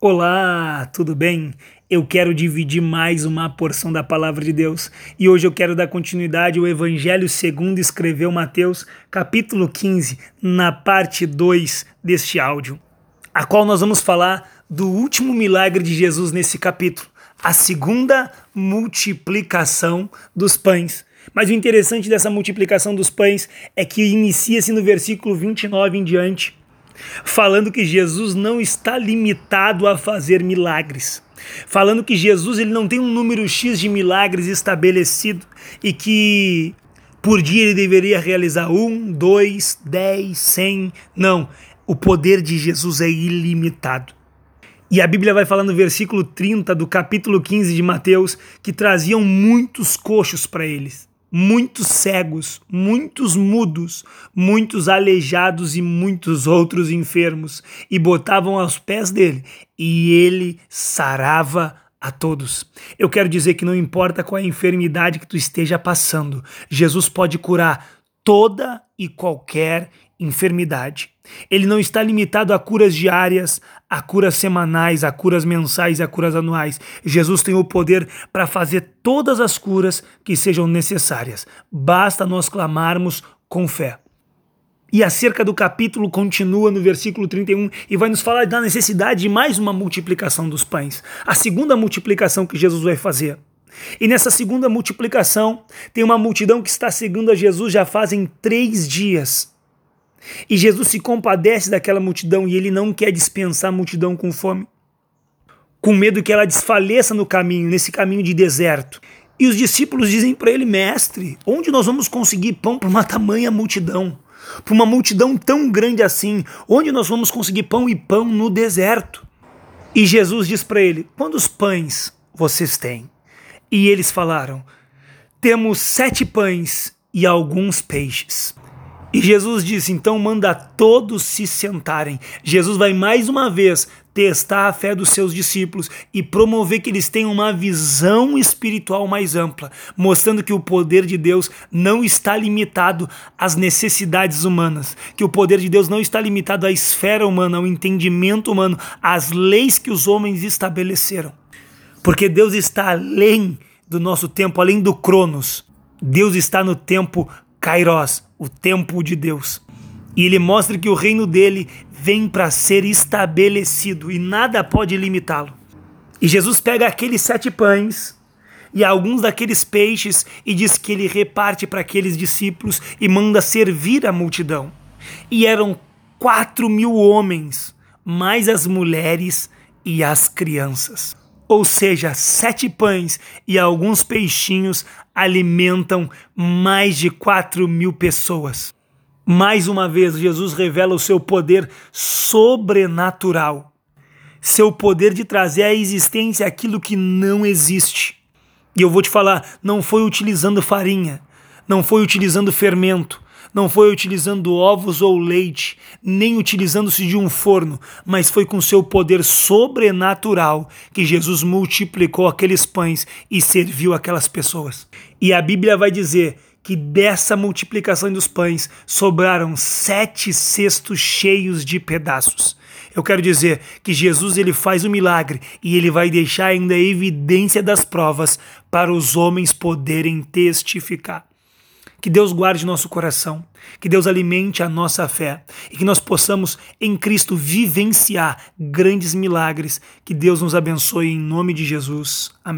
Olá, tudo bem? Eu quero dividir mais uma porção da palavra de Deus e hoje eu quero dar continuidade ao Evangelho segundo escreveu Mateus, capítulo 15, na parte 2 deste áudio, a qual nós vamos falar do último milagre de Jesus nesse capítulo, a segunda multiplicação dos pães. Mas o interessante dessa multiplicação dos pães é que inicia-se no versículo 29 em diante falando que Jesus não está limitado a fazer milagres, falando que Jesus ele não tem um número X de milagres estabelecido e que por dia ele deveria realizar um, dois, dez, cem. Não, o poder de Jesus é ilimitado. E a Bíblia vai falar no versículo 30 do capítulo 15 de Mateus que traziam muitos coxos para eles muitos cegos, muitos mudos, muitos aleijados e muitos outros enfermos, e botavam aos pés dele, e ele sarava a todos. Eu quero dizer que não importa qual é a enfermidade que tu esteja passando, Jesus pode curar toda e qualquer enfermidade. Ele não está limitado a curas diárias, a curas semanais, a curas mensais e a curas anuais. Jesus tem o poder para fazer todas as curas que sejam necessárias. Basta nós clamarmos com fé. E acerca do capítulo continua no versículo 31 e vai nos falar da necessidade de mais uma multiplicação dos pães. A segunda multiplicação que Jesus vai fazer. E nessa segunda multiplicação, tem uma multidão que está seguindo a Jesus já fazem três dias. E Jesus se compadece daquela multidão e ele não quer dispensar a multidão com fome, com medo que ela desfaleça no caminho, nesse caminho de deserto. E os discípulos dizem para ele: Mestre, onde nós vamos conseguir pão para uma tamanha multidão? Para uma multidão tão grande assim, onde nós vamos conseguir pão e pão no deserto? E Jesus diz para ele: Quantos pães vocês têm? E eles falaram: Temos sete pães e alguns peixes. E Jesus disse: então manda todos se sentarem. Jesus vai mais uma vez testar a fé dos seus discípulos e promover que eles tenham uma visão espiritual mais ampla, mostrando que o poder de Deus não está limitado às necessidades humanas, que o poder de Deus não está limitado à esfera humana, ao entendimento humano, às leis que os homens estabeleceram. Porque Deus está além do nosso tempo, além do Cronos. Deus está no tempo Kairos, o tempo de Deus. E ele mostra que o reino dele vem para ser estabelecido e nada pode limitá-lo. E Jesus pega aqueles sete pães e alguns daqueles peixes e diz que ele reparte para aqueles discípulos e manda servir a multidão. E eram quatro mil homens, mais as mulheres e as crianças ou seja, sete pães e alguns peixinhos alimentam mais de quatro mil pessoas. Mais uma vez, Jesus revela o seu poder sobrenatural, seu poder de trazer à existência aquilo que não existe. E eu vou te falar, não foi utilizando farinha, não foi utilizando fermento, não foi utilizando ovos ou leite, nem utilizando-se de um forno, mas foi com seu poder sobrenatural que Jesus multiplicou aqueles pães e serviu aquelas pessoas. E a Bíblia vai dizer que dessa multiplicação dos pães sobraram sete cestos cheios de pedaços. Eu quero dizer que Jesus ele faz o milagre e ele vai deixar ainda a evidência das provas para os homens poderem testificar. Que Deus guarde nosso coração, que Deus alimente a nossa fé e que nós possamos em Cristo vivenciar grandes milagres. Que Deus nos abençoe em nome de Jesus. Amém.